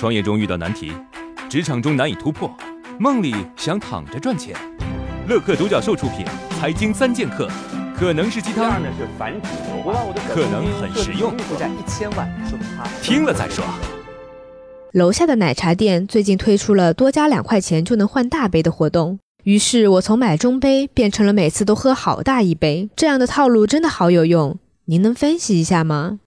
创业中遇到难题，职场中难以突破，梦里想躺着赚钱。乐客独角兽出品，《财经三剑客》可能是鸡汤，呢是繁殖牛我把我的可能很实用负债一千万，说他听了再说。楼下的奶茶店最近推出了多加两块钱就能换大杯的活动，于是我从买中杯变成了每次都喝好大一杯。这样的套路真的好有用，您能分析一下吗？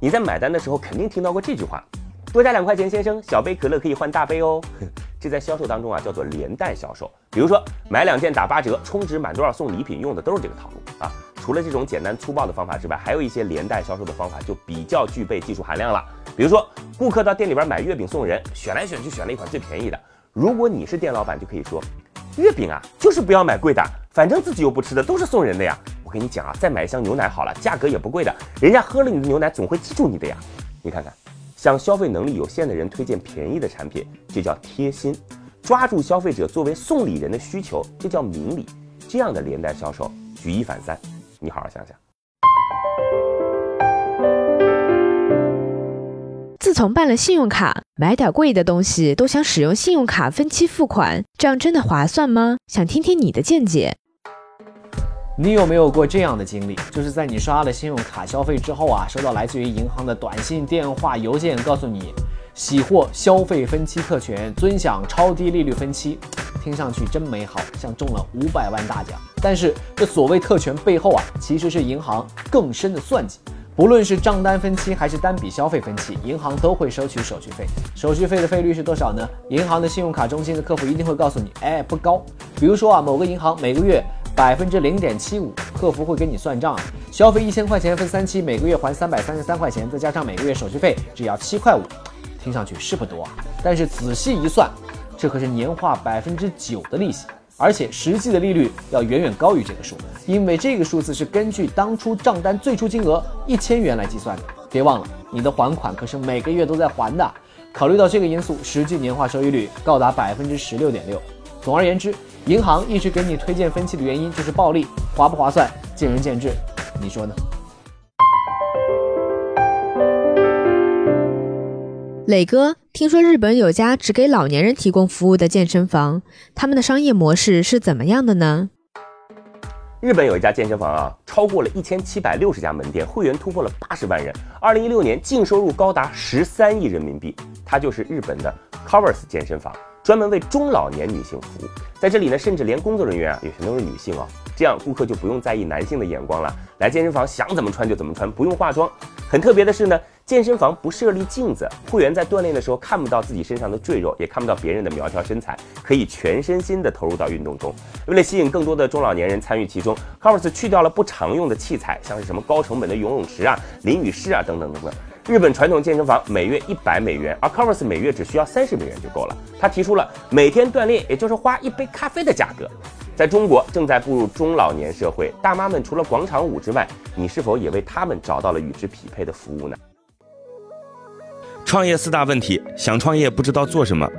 你在买单的时候肯定听到过这句话：多加两块钱，先生，小杯可乐可以换大杯哦。这在销售当中啊叫做连带销售。比如说买两件打八折，充值满多少送礼品，用的都是这个套路啊。除了这种简单粗暴的方法之外，还有一些连带销售的方法就比较具备技术含量了。比如说，顾客到店里边买月饼送人，选来选去选了一款最便宜的。如果你是店老板，就可以说，月饼啊，就是不要买贵的，反正自己又不吃的，都是送人的呀。我跟你讲啊，再买一箱牛奶好了，价格也不贵的，人家喝了你的牛奶总会记住你的呀。你看看，向消费能力有限的人推荐便宜的产品，这叫贴心；抓住消费者作为送礼人的需求，这叫明理。这样的连带销售，举一反三，你好好想想。自从办了信用卡，买点贵的东西都想使用信用卡分期付款，这样真的划算吗？想听听你的见解。你有没有过这样的经历？就是在你刷了信用卡消费之后啊，收到来自于银行的短信、电话、邮件，告诉你喜获消费分期特权，尊享超低利率分期，听上去真美好，像中了五百万大奖。但是这所谓特权背后啊，其实是银行更深的算计。不论是账单分期还是单笔消费分期，银行都会收取手续费。手续费的费率是多少呢？银行的信用卡中心的客服一定会告诉你，哎，不高。比如说啊，某个银行每个月百分之零点七五，客服会跟你算账，消费一千块钱分三期，每个月还三百三十三块钱，再加上每个月手续费只要七块五，听上去是不多啊，但是仔细一算，这可是年化百分之九的利息。而且实际的利率要远远高于这个数，因为这个数字是根据当初账单最初金额一千元来计算的。别忘了，你的还款可是每个月都在还的。考虑到这个因素，实际年化收益率高达百分之十六点六。总而言之，银行一直给你推荐分期的原因就是暴利，划不划算见仁见智，你说呢？磊哥，听说日本有家只给老年人提供服务的健身房，他们的商业模式是怎么样的呢？日本有一家健身房啊，超过了一千七百六十家门店，会员突破了八十万人，二零一六年净收入高达十三亿人民币。它就是日本的 Covers 健身房，专门为中老年女性服务。在这里呢，甚至连工作人员啊也全都是女性哦，这样顾客就不用在意男性的眼光了。来健身房想怎么穿就怎么穿，不用化妆。很特别的是呢，健身房不设立镜子，会员在锻炼的时候看不到自己身上的赘肉，也看不到别人的苗条身材，可以全身心的投入到运动中。为了吸引更多的中老年人参与其中，Covers 去掉了不常用的器材，像是什么高成本的游泳池啊、淋浴室啊等等等等。日本传统健身房每月一百美元，而 Covers 每月只需要三十美元就够了。他提出了每天锻炼，也就是花一杯咖啡的价格。在中国正在步入中老年社会，大妈们除了广场舞之外，你是否也为他们找到了与之匹配的服务呢？创业四大问题：想创业不知道做什么，